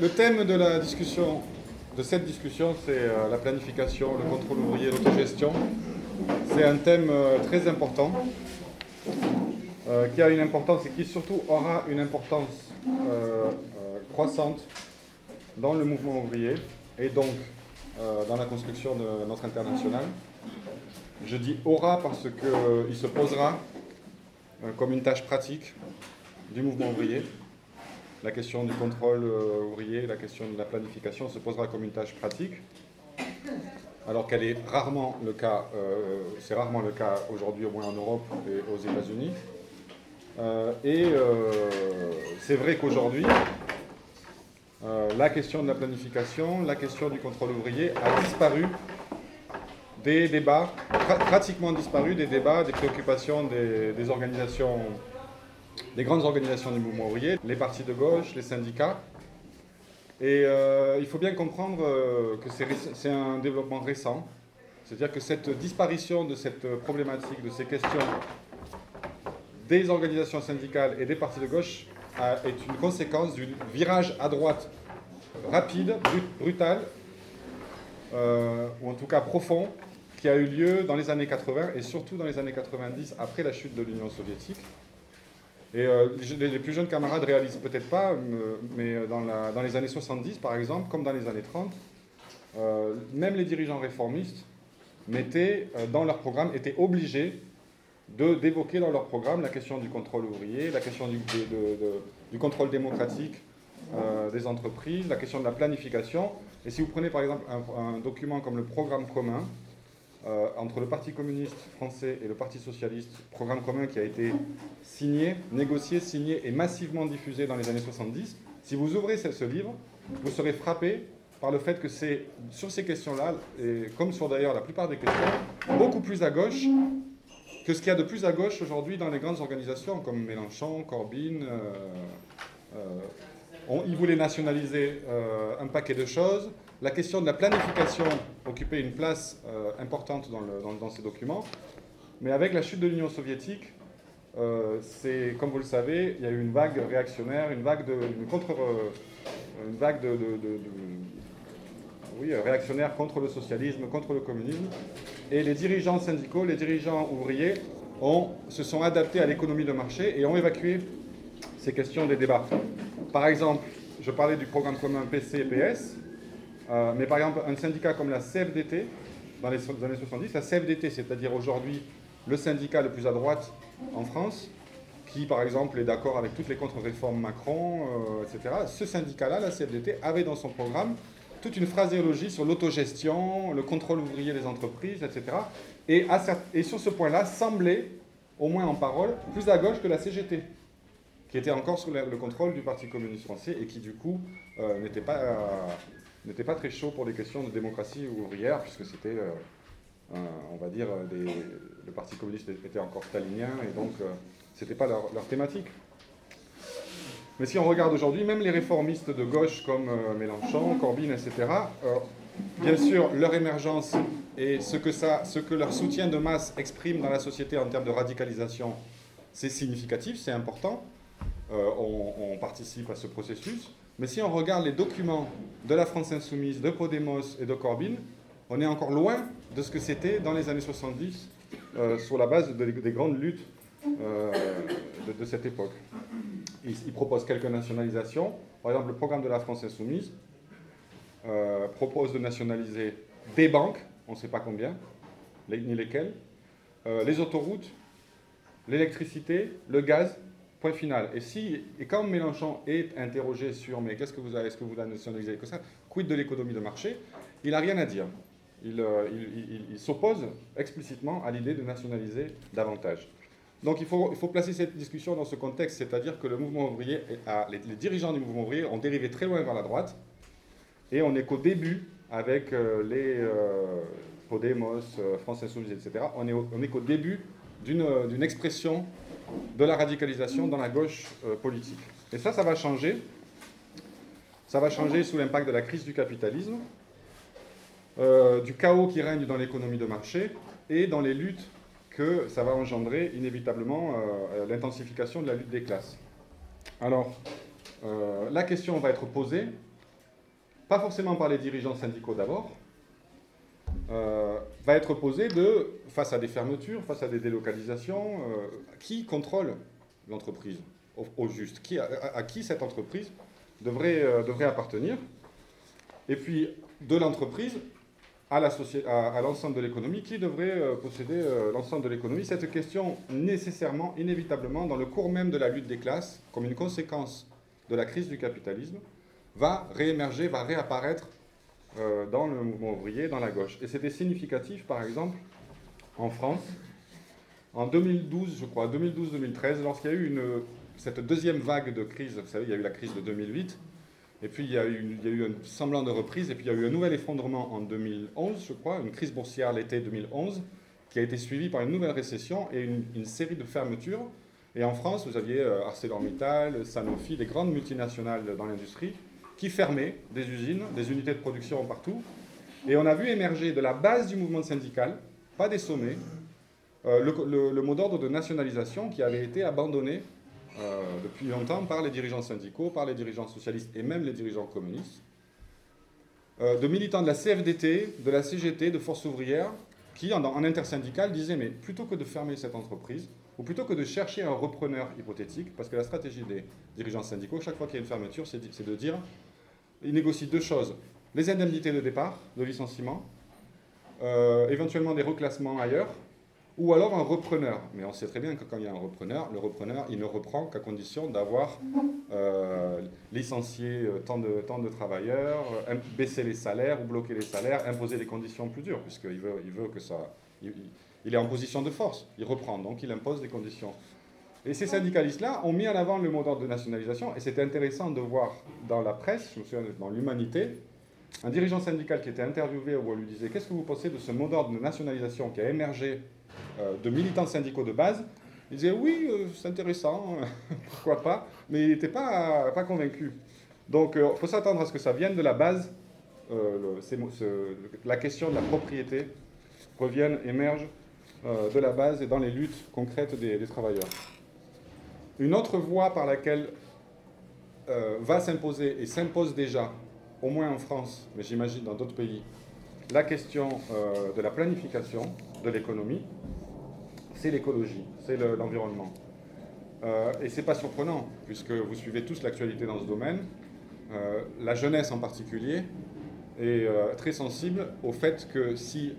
Le thème de la discussion, de cette discussion, c'est euh, la planification, le contrôle ouvrier, l'autogestion. C'est un thème euh, très important, euh, qui a une importance et qui surtout aura une importance croissante dans le mouvement ouvrier et donc dans la construction de notre international. Je dis aura parce qu'il se posera comme une tâche pratique du mouvement ouvrier la question du contrôle euh, ouvrier, la question de la planification se posera comme une tâche pratique, alors qu'elle est rarement le cas, euh, c'est rarement le cas aujourd'hui au moins en Europe et aux États-Unis. Euh, et c'est vrai qu'aujourd'hui, la question de la planification, la question du contrôle ouvrier a disparu des débats, pratiquement disparu des débats, des préoccupations des organisations les grandes organisations du mouvement ouvrier, les partis de gauche, les syndicats. Et euh, il faut bien comprendre euh, que c'est un développement récent. C'est-à-dire que cette disparition de cette problématique, de ces questions des organisations syndicales et des partis de gauche est une conséquence du virage à droite rapide, brutal, euh, ou en tout cas profond, qui a eu lieu dans les années 80 et surtout dans les années 90 après la chute de l'Union soviétique. Et euh, les, plus jeunes camarades réalisent peut-être pas, euh, mais dans, dans, les années 70, par exemple, comme dans les années 30, euh, même les dirigeants réformistes mettaient dans leur programme, étaient obligés d'évoquer dans leur programme la question du contrôle ouvrier, la question du, du contrôle démocratique des entreprises, la question de la planification. Et si vous prenez par exemple un document comme le programme commun, euh, entre le Parti communiste français et le Parti socialiste, programme commun qui a été signé, négocié, signé et massivement diffusé dans les années 70. Si vous ouvrez ce, livre, vous serez frappé par le fait que c'est sur ces questions-là, et comme sur d'ailleurs la plupart des questions, beaucoup plus à gauche que ce qu'il y a de plus à gauche aujourd'hui dans les grandes organisations comme Mélenchon, Corbyn. Euh, euh, ils voulaient nationaliser un paquet de choses. La question de la planification occupait une place euh, importante dans, ces documents. Mais avec la chute de l'Union soviétique, euh, c'est, comme vous le savez, il y a eu une vague réactionnaire, une vague de, contre, euh, une vague de, oui, réactionnaire contre le socialisme, contre le communisme. Et les dirigeants syndicaux, les dirigeants ouvriers se sont adaptés à l'économie de marché et ont évacué ces questions des débats. Par exemple, je parlais du programme commun PC et PS. Euh, mais par exemple, un syndicat comme la CFDT, dans les années 70, la CFDT, c'est-à-dire aujourd'hui le syndicat le plus à droite en France, qui par exemple est d'accord avec toutes les contre-réformes Macron, euh, etc., ce syndicat-là, la CFDT, avait dans son programme toute une phraséologie sur l'autogestion, le contrôle ouvrier des entreprises, etc. Et, sur ce point-là, semblait, au moins en parole, plus à gauche que la CGT, qui était encore sous le, contrôle du Parti communiste français et qui du coup euh, n'était pas n'était pas très chaud pour les questions de démocratie ouvrière, puisque c'était, euh, on va dire, le Parti communiste était encore stalinien, et donc euh, ce n'était pas leur, thématique. Mais si on regarde aujourd'hui, même les réformistes de gauche comme euh, Mélenchon, Corbyn, etc., bien sûr, leur émergence et ce que, ça, ce que leur soutien de masse exprime dans la société en termes de radicalisation, c'est significatif, c'est important. on, participe à ce processus. Mais si on regarde les documents de la France insoumise, de Podemos et de Corbyn, on est encore loin de ce que c'était dans les années 70 euh, sur la base des grandes luttes euh, de, cette époque. Ils, proposent quelques nationalisations. Par exemple, le programme de la France insoumise euh, propose de nationaliser des banques, on ne sait pas combien, ni lesquelles, les autoroutes, l'électricité, le gaz, Point final. Et, si, et quand Mélenchon est interrogé sur mais qu'est-ce que vous avez, est-ce que vous la nationalisez que ça, quid de l'économie de marché, il n'a rien à dire. Euh, il, s'oppose explicitement à l'idée de nationaliser davantage. Donc il faut, il faut, placer cette discussion dans ce contexte, c'est-à-dire que le mouvement ouvrier, les, dirigeants du mouvement ouvrier ont dérivé très loin vers la droite, et on n'est qu'au début avec euh, les euh, Podemos, France Insoumise, etc. On est, on est qu'au début d'une expression de la radicalisation dans la gauche euh, politique. Et ça, ça va changer. Ça va changer sous l'impact de la crise du capitalisme, euh, du chaos qui règne dans l'économie de marché et dans les luttes que ça va engendrer inévitablement euh, l'intensification de la lutte des classes. Alors, la question va être posée pas forcément par les dirigeants syndicaux d'abord, euh, va être posée de, face à des fermetures, face à des délocalisations, euh, qui contrôle l'entreprise au, juste? À, qui cette entreprise euh, devrait appartenir? Et puis, de l'entreprise à l'ensemble de l'économie, qui devrait posséder l'ensemble de l'économie? Cette question, nécessairement, inévitablement, dans le cours même de la lutte des classes, comme une conséquence de la crise du capitalisme, va réémerger, va réapparaître euh, dans le mouvement ouvrier, dans la gauche. Et c'était significatif, par exemple, en France, en 2012, je crois, 2012-2013, lorsqu'il y a eu cette deuxième vague de crise, vous savez, il y a eu la crise de 2008, et puis il y, a eu, il y a eu un semblant de reprise, et puis il y a eu un nouvel effondrement en 2011, je crois, une crise boursière l'été 2011, qui a été suivie par une nouvelle récession et une, une série de fermetures. Et en France, vous aviez euh, ArcelorMittal, Sanofi, des grandes multinationales dans l'industrie, qui fermaient des usines, des unités de production partout. Et on a vu émerger de la base du mouvement syndical, pas des sommets, euh, le, mot d'ordre de nationalisation qui avait été abandonné euh, depuis longtemps par les dirigeants syndicaux, par les dirigeants socialistes et même les dirigeants communistes, euh, de militants de la CFDT, de la CGT, de Force ouvrière, qui en, en intersyndical disaient mais plutôt que de fermer cette entreprise, ou plutôt que de chercher un repreneur hypothétique, parce que la stratégie des dirigeants syndicaux, chaque fois qu'il y a une fermeture, c'est de dire il négocie deux choses. Les indemnités de départ, de licenciement, euh, éventuellement des reclassements ailleurs, ou alors un repreneur. Mais on sait très bien que quand il y a un repreneur, le repreneur, il ne reprend qu'à condition d'avoir euh, licencié euh, tant de, tant de travailleurs, baisser les salaires ou bloquer les salaires, imposer des conditions plus dures, puisqu'il veut, il veut que ça... il est en position de force, il reprend, donc il impose des conditions. Et ces syndicalistes-là ont mis en avant le mot d'ordre de nationalisation, et c'était intéressant de voir dans la presse, je me souviens dans l'Humanité, un dirigeant syndical qui était interviewé où on lui disait Qu'est-ce que vous pensez de ce mot d'ordre de nationalisation qui a émergé euh, de militants syndicaux de base? Il disait Oui, euh, c'est intéressant, pourquoi pas, mais il n'était pas, convaincu. Donc il euh, faut s'attendre à ce que ça vienne de la base, la question de la propriété revienne, émerge de la base et dans les luttes concrètes des travailleurs. Une autre voie par laquelle euh, va s'imposer et s'impose déjà, au moins en France, mais j'imagine dans d'autres pays, la question euh, de la planification de l'économie, c'est l'écologie, c'est l'environnement. Euh, et pas surprenant, puisque vous suivez tous l'actualité dans ce domaine. la jeunesse en particulier est très sensible au fait que si,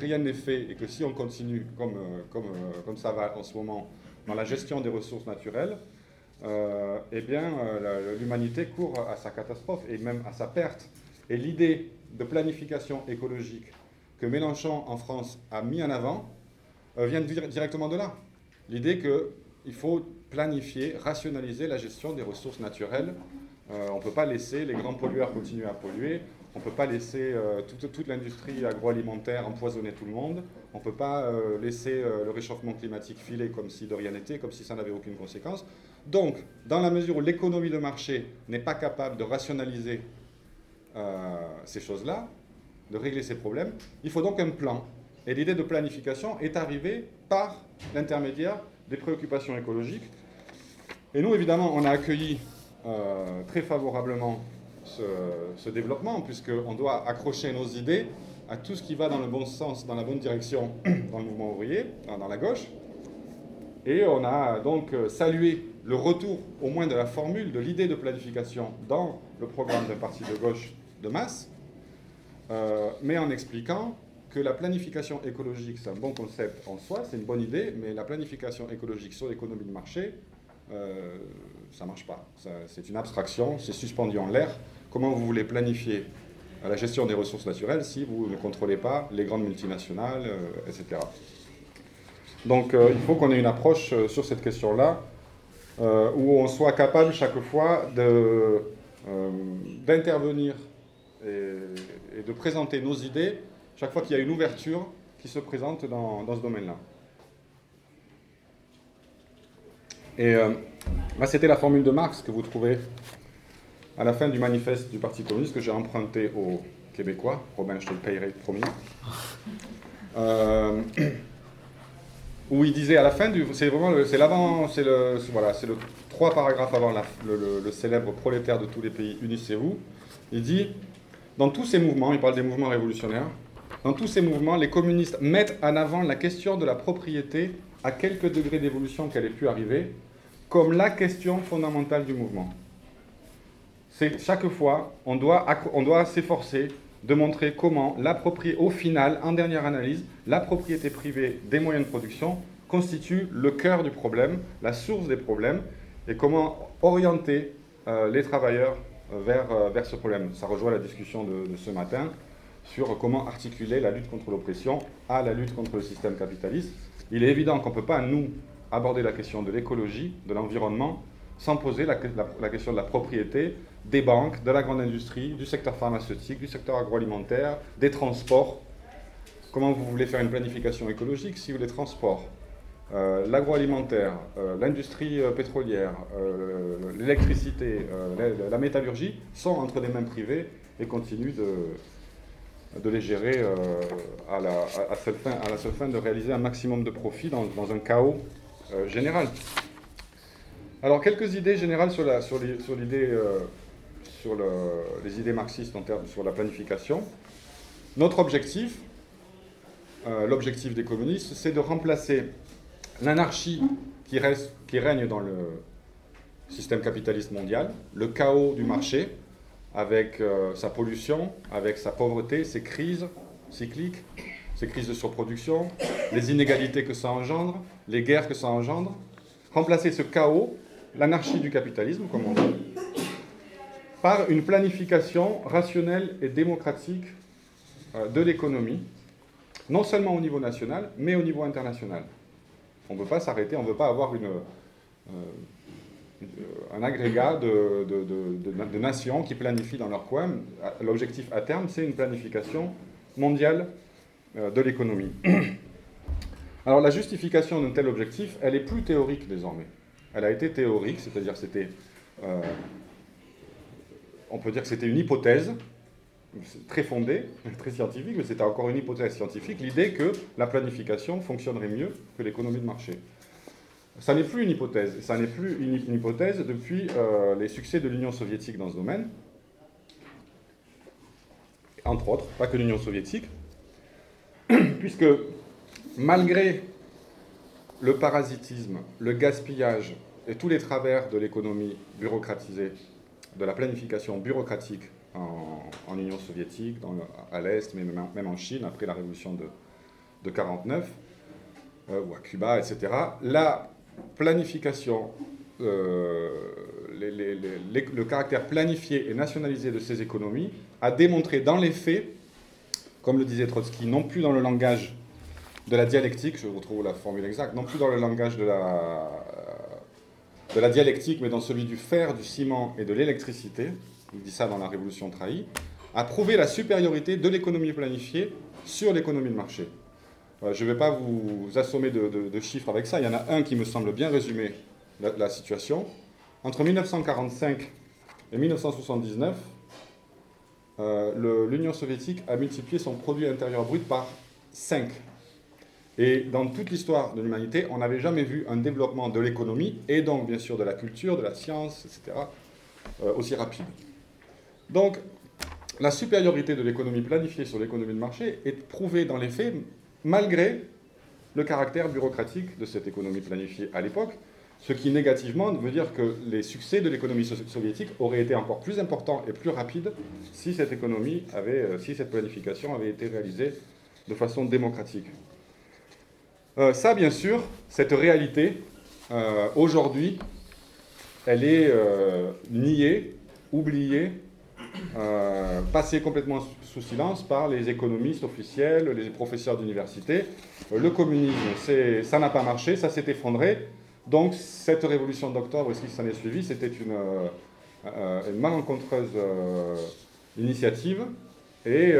rien n'est fait et que si on continue comme ça va en ce moment, dans la gestion des ressources naturelles, euh, eh bien, euh, l'humanité court à sa catastrophe et même à sa perte. Et l'idée de planification écologique que Mélenchon en France a mis en avant euh, vient directement de là. L'idée qu'il faut planifier, rationaliser la gestion des ressources naturelles. on ne peut pas laisser les grands pollueurs continuer à polluer. On ne peut pas laisser euh, toute, l'industrie agroalimentaire empoisonner tout le monde. On ne peut pas euh, laisser euh, le réchauffement climatique filer comme si de rien n'était, comme si ça n'avait aucune conséquence. Donc, dans la mesure où l'économie de marché n'est pas capable de rationaliser ces choses-là, de régler ces problèmes, il faut donc un plan. Et l'idée de planification est arrivée par l'intermédiaire des préoccupations écologiques. Et nous, évidemment, on a accueilli très favorablement ce, développement, puisqu'on doit accrocher nos idées à tout ce qui va dans le bon sens, dans la bonne direction dans le mouvement ouvrier, dans la gauche. Et on a donc salué le retour au moins de la formule, de l'idée de planification dans le programme d'un parti de gauche de masse, euh, mais en expliquant que la planification écologique, c'est un bon concept en soi, c'est une bonne idée, mais la planification écologique sur l'économie de marché, euh, ça ne marche pas. C'est une abstraction, c'est suspendu en l'air comment vous voulez planifier la gestion des ressources naturelles si vous ne contrôlez pas les grandes multinationales, euh, etc. Donc euh, il faut qu'on ait une approche euh, sur cette question-là, où on soit capable chaque fois d'intervenir et, de présenter nos idées chaque fois qu'il y a une ouverture qui se présente dans, ce domaine-là. Et c'était la formule de Marx que vous trouvez à la fin du manifeste du Parti communiste que j'ai emprunté aux Québécois, Robin, je te le payerai, promis, euh, où il disait à la fin du, c'est vraiment, c'est l'avant, c'est le, voilà, c'est le trois paragraphes avant le, célèbre prolétaire de tous les pays, unissez-vous. Il dit, dans tous ces mouvements, il parle des mouvements révolutionnaires, dans tous ces mouvements, les communistes mettent en avant la question de la propriété à quelques degrés d'évolution qu'elle ait pu arriver, comme la question fondamentale du mouvement. C'est chaque fois, on doit, on doit s'efforcer de montrer comment, au final, en dernière analyse, la propriété privée des moyens de production constitue le cœur du problème, la source des problèmes, et comment orienter euh, les travailleurs euh, vers, euh, vers ce problème. Ça rejoint la discussion de, ce matin sur comment articuler la lutte contre l'oppression à la lutte contre le système capitaliste. Il est évident qu'on ne peut pas, nous, aborder la question de l'écologie, de l'environnement, sans poser la, question de la propriété des banques, de la grande industrie, du secteur pharmaceutique, du secteur agroalimentaire, des transports. Comment vous voulez faire une planification écologique si les transports, euh, l'agroalimentaire, euh, l'industrie euh, pétrolière, l'électricité, la, métallurgie sont entre les mains privées et continuent de, de les gérer à, la, seule fin, à, la, seule fin, de réaliser un maximum de profit dans, un chaos général. Alors, quelques idées générales sur, la, sur, sur les idées marxistes en termes sur la planification. Notre objectif, euh, l'objectif des communistes, c'est de remplacer l'anarchie qui, qui règne dans le système capitaliste mondial, le chaos du marché, avec euh, sa pollution, avec sa pauvreté, ses crises cycliques, ses crises de surproduction, les inégalités que ça engendre, les guerres que ça engendre. Remplacer ce chaos, l'anarchie du capitalisme, comme on dit, par une planification rationnelle et démocratique euh, de l'économie, non seulement au niveau national, mais au niveau international. On ne veut pas s'arrêter, on ne veut pas avoir euh, un agrégat de, de, nations qui planifient dans leur coin. L'objectif à terme, c'est une planification mondiale euh, de l'économie. Alors la justification d'un tel objectif, elle est plus théorique désormais. Elle a été théorique, c'est-à-dire c'était on peut dire que c'était une hypothèse, très fondée, très scientifique, mais c'était encore une hypothèse scientifique, l'idée que la planification fonctionnerait mieux que l'économie de marché. Ça n'est plus une hypothèse, ça n'est plus une, hypothèse depuis euh, les succès de l'Union soviétique dans ce domaine, entre autres, pas que l'Union soviétique, puisque malgré le parasitisme, le gaspillage et tous les travers de l'économie bureaucratisée de la planification bureaucratique en, Union soviétique, à l'Est, mais même, en Chine, après la révolution de 1949, euh, ou à Cuba, etc. La planification, euh, le caractère planifié et nationalisé de ces économies a démontré dans les faits, comme le disait Trotsky, non plus dans le langage de la dialectique, je retrouve la formule exacte, non plus dans le langage de la, de la dialectique, mais dans celui du fer, du ciment et de l'électricité, il dit ça dans La Révolution trahie, a prouvé la supériorité de l'économie planifiée sur l'économie de marché. Euh, je ne vais pas vous assommer de, chiffres avec ça, il y en a un qui me semble bien résumer la, situation. Entre 1945 et 1979, euh, l'Union soviétique a multiplié son produit intérieur brut par 5 et dans toute l'histoire de l'humanité, on n'avait jamais vu un développement de l'économie, et donc bien sûr de la culture, de la science, etc., euh, aussi rapide. Donc, la supériorité de l'économie planifiée sur l'économie de marché est prouvée dans les faits, malgré le caractère bureaucratique de cette économie planifiée à l'époque, ce qui négativement veut dire que les succès de l'économie soviétique auraient été encore plus importants et plus rapides si cette économie avait, euh, si cette planification avait été réalisée de façon démocratique. Euh, ça, bien sûr, cette réalité, euh, aujourd'hui, elle est euh, niée, oubliée, passée complètement sous silence par les économistes officiels, les professeurs d'université. le communisme, ça n'a pas marché, ça s'est effondré. Donc cette révolution d'octobre et ce qui s'en est suivi, c'était une, malencontreuse initiative et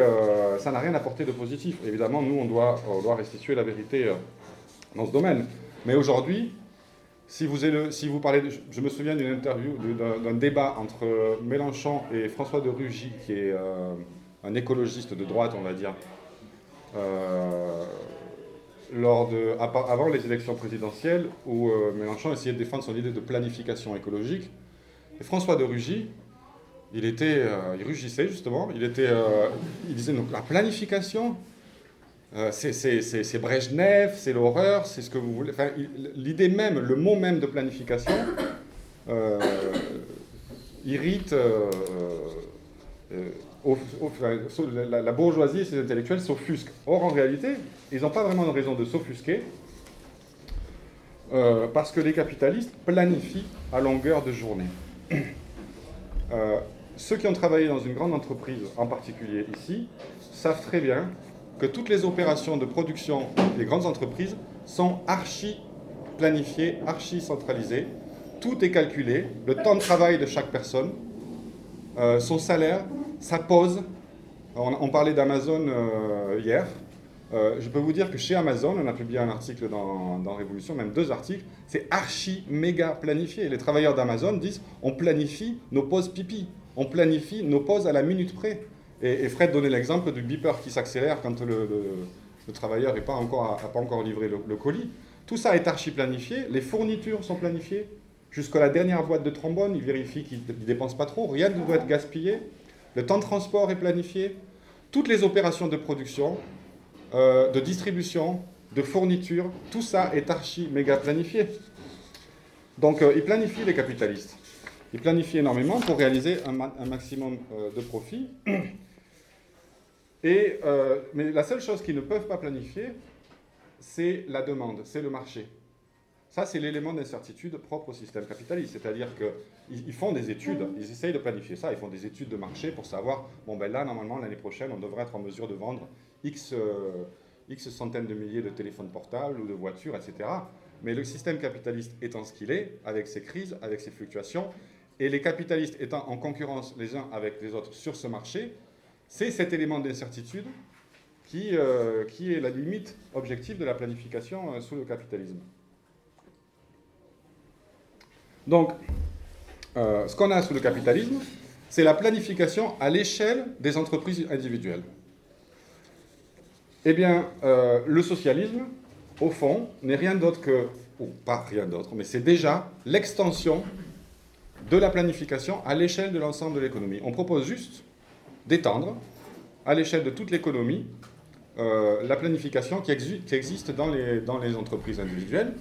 ça n'a rien apporté de positif. Évidemment, nous, on doit restituer la vérité dans ce domaine. Mais aujourd'hui, si vous, parlez, je me souviens d'une interview, d'un débat entre Mélenchon et François de Rugy, qui est euh, un écologiste de droite, on va dire, euh, lors de, avant les élections présidentielles, où euh, Mélenchon essayait de défendre son idée de planification écologique. Et François de Rugy il était, il rugissait justement, il, était, il disait donc la planification, euh, c'est Brejnev, c'est l'horreur, c'est ce que vous voulez. Enfin, L'idée même, le mot même de planification irrite la, la, bourgeoisie et ses intellectuels s'offusquent. Or, en réalité, ils n'ont pas vraiment de raison de s'offusquer, parce que les capitalistes planifient à longueur de journée. ceux qui ont travaillé dans une grande entreprise, en particulier ici, savent très bien que toutes les opérations de production des grandes entreprises sont archi planifiées, archi centralisées. Tout est calculé, le temps de travail de chaque personne, euh, son salaire, sa pause. On, parlait d'Amazon euh, hier. Euh, je peux vous dire que chez Amazon, on a publié un article dans, dans Révolution, même deux articles, c'est archi méga planifié. Les travailleurs d'Amazon disent on planifie nos pauses pipi on planifie nos pauses à la minute près. Et, Fred donnait l'exemple du beeper qui s'accélère quand le, travailleur n'a pas, encore, pas encore livré le, colis. Tout ça est archi-planifié, les fournitures sont planifiées. Jusqu'à la dernière boîte de trombone, il vérifie qu'il ne dépense pas trop, rien ne doit être gaspillé. Le temps de transport est planifié. Toutes les opérations de production, euh, de distribution, de fourniture, tout ça est archi-méga planifié. Donc euh, ils planifient les capitalistes. Ils planifient énormément pour réaliser un, maximum euh, de profit. Et, euh, mais la seule chose qu'ils ne peuvent pas planifier, c'est la demande, c'est le marché. Ça, c'est l'élément d'incertitude propre au système capitaliste. C'est-à-dire qu'ils font des études, ils essayent de planifier ça, ils font des études de marché pour savoir, bon ben là, normalement, l'année prochaine, on devrait être en mesure de vendre X, euh, X centaines de milliers de téléphones portables ou de voitures, etc. Mais le système capitaliste étant ce qu'il est, avec ses crises, avec ses fluctuations, et les capitalistes étant en concurrence les uns avec les autres sur ce marché, c'est cet élément d'incertitude qui, euh, qui, est la limite objective de la planification euh, sous le capitalisme. Donc, euh, ce qu'on a sous le capitalisme, c'est la planification à l'échelle des entreprises individuelles. Eh bien, le socialisme, au fond, n'est rien d'autre que, ou pas rien d'autre, mais c'est déjà l'extension de la planification à l'échelle de l'ensemble de l'économie. On propose juste d'étendre à l'échelle de toute l'économie euh, la planification qui, existe dans les, entreprises individuelles.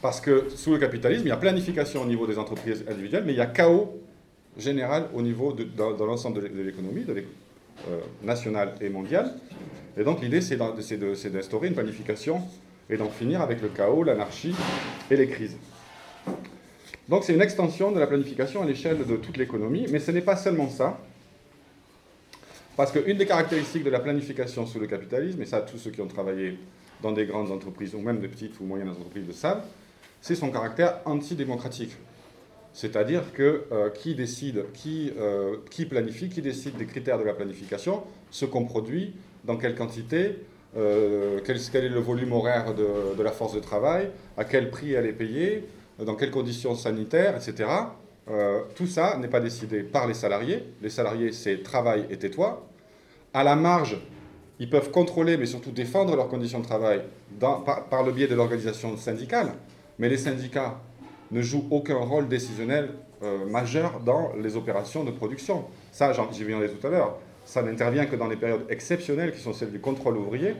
Parce que sous le capitalisme, il y a planification au niveau des entreprises individuelles, mais il y a chaos général au niveau dans, l'ensemble de l'économie, euh, nationale et mondiale. Et donc l'idée, c'est d'instaurer une planification et d'en finir avec le chaos, l'anarchie et les crises. Donc c'est une extension de la planification à l'échelle de toute l'économie, mais ce n'est pas seulement ça. Parce qu'une des caractéristiques de la planification sous le capitalisme, et ça tous ceux qui ont travaillé dans des grandes entreprises ou même des petites ou moyennes entreprises le savent, c'est son caractère antidémocratique. C'est-à-dire que euh, qui décide, qui, euh, qui, planifie, qui décide des critères de la planification, ce qu'on produit, dans quelle quantité, euh, quel, est le volume horaire de, de, la force de travail, à quel prix elle est payée, dans quelles conditions sanitaires, etc. Euh, tout ça n'est pas décidé par les salariés. Les salariés, c'est travail et tais-toi. À la marge, ils peuvent contrôler, mais surtout défendre leurs conditions de travail par, le biais de l'organisation syndicale. Mais les syndicats ne jouent aucun rôle décisionnel euh, majeur dans les opérations de production. Ça, j'y viendrai tout à l'heure. Ça n'intervient que dans les périodes exceptionnelles qui sont celles du contrôle ouvrier,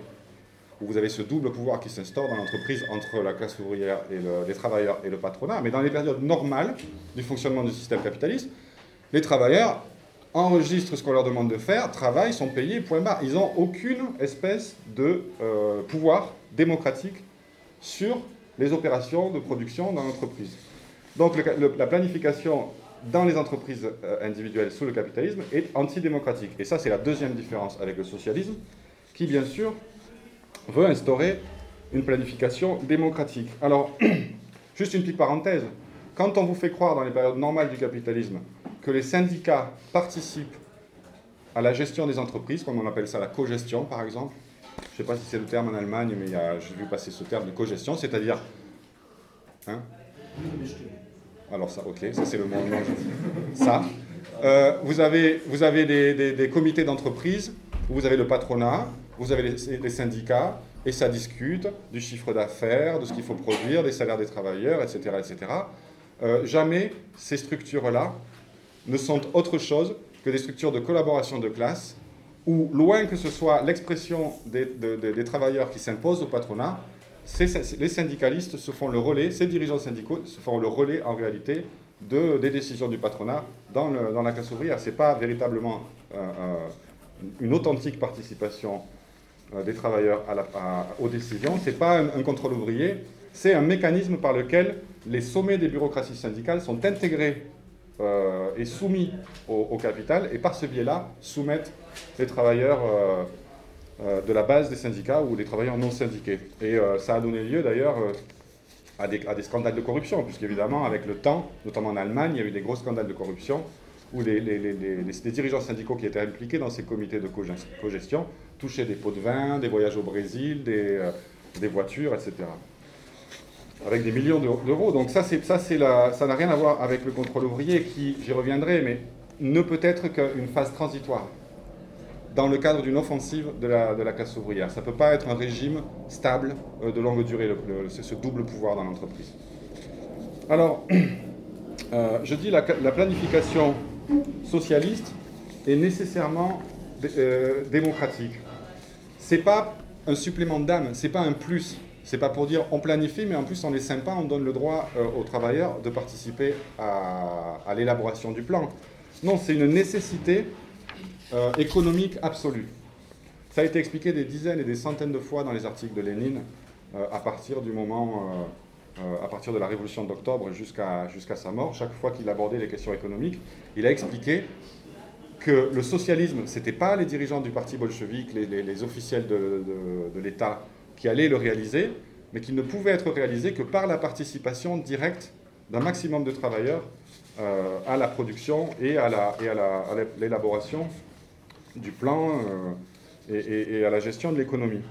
où vous avez ce double pouvoir qui s'instaure dans l'entreprise entre la classe ouvrière et les travailleurs et le patronat. Mais dans les périodes normales du fonctionnement du système capitaliste, les travailleurs enregistrent ce qu'on leur demande de faire, travaillent, sont payés, point barre. Ils n'ont aucune espèce de euh, pouvoir démocratique sur les opérations de production dans l'entreprise. Donc la planification dans les entreprises euh, individuelles sous le capitalisme est antidémocratique. Et ça, c'est la deuxième différence avec le socialisme, qui, bien sûr, veut instaurer une planification démocratique. Alors, juste une petite parenthèse, quand on vous fait croire dans les périodes normales du capitalisme que les syndicats participent à la gestion des entreprises, comme on appelle ça la cogestion par exemple, je ne sais pas si c'est le terme en Allemagne, mais j'ai vu passer ce terme de cogestion, c'est-à-dire... Hein? Alors ça, ok, ça c'est le monde. Ça. Euh, vous avez, vous avez des, des comités d'entreprise, vous avez le patronat, vous avez les, syndicats, et ça discute du chiffre d'affaires, de ce qu'il faut produire, des salaires des travailleurs, etc. etc. Euh, jamais ces structures-là ne sont autre chose que des structures de collaboration de classe où, loin que ce soit l'expression des, travailleurs qui s'imposent au patronat, les syndicalistes se font le relais, ces dirigeants syndicaux se font le relais en réalité de, des décisions du patronat dans, la classe ouvrière. Ce n'est pas véritablement euh, euh, une authentique participation des travailleurs à la, aux décisions, ce n'est pas un, contrôle ouvrier, c'est un mécanisme par lequel les sommets des bureaucraties syndicales sont intégrés et soumis au, capital, et par ce biais-là soumettent les travailleurs de la base des syndicats ou les travailleurs non syndiqués. Et ça a donné lieu d'ailleurs à des, scandales de corruption, puisqu'évidemment, avec le temps, notamment en Allemagne, il y a eu des gros scandales de corruption où les, dirigeants syndicaux qui étaient impliqués dans ces comités de cogestion touchaient des pots de vin, des voyages au Brésil, des, euh, des voitures, etc. Avec des millions d'euros. Donc ça, ça, ça n'a rien à voir avec le contrôle ouvrier, qui, j'y reviendrai, mais ne peut être qu'une phase transitoire dans le cadre d'une offensive de la, de la, classe ouvrière. Ça ne peut pas être un régime stable euh, de longue durée, c'est ce double pouvoir dans l'entreprise. Alors, euh, je dis la, la planification socialiste est nécessairement euh, démocratique. Ce n'est pas un supplément d'âme, ce n'est pas un plus. C'est pas pour dire on planifie, mais en plus on est sympa, on donne le droit aux travailleurs de participer à, l'élaboration du plan. Non, c'est une nécessité euh, économique absolue. Ça a été expliqué des dizaines et des centaines de fois dans les articles de Lénine euh, à partir du moment, euh, à partir de la révolution d'octobre jusqu'à sa mort. Chaque fois qu'il abordait les questions économiques, il a expliqué que le socialisme, ce n'était pas les dirigeants du parti bolchevique, les, officiels de, de l'État qui allaient le réaliser, mais qu'il ne pouvait être réalisé que par la participation directe d'un maximum de travailleurs à la production et à l'élaboration du plan euh, et, à la gestion de l'économie.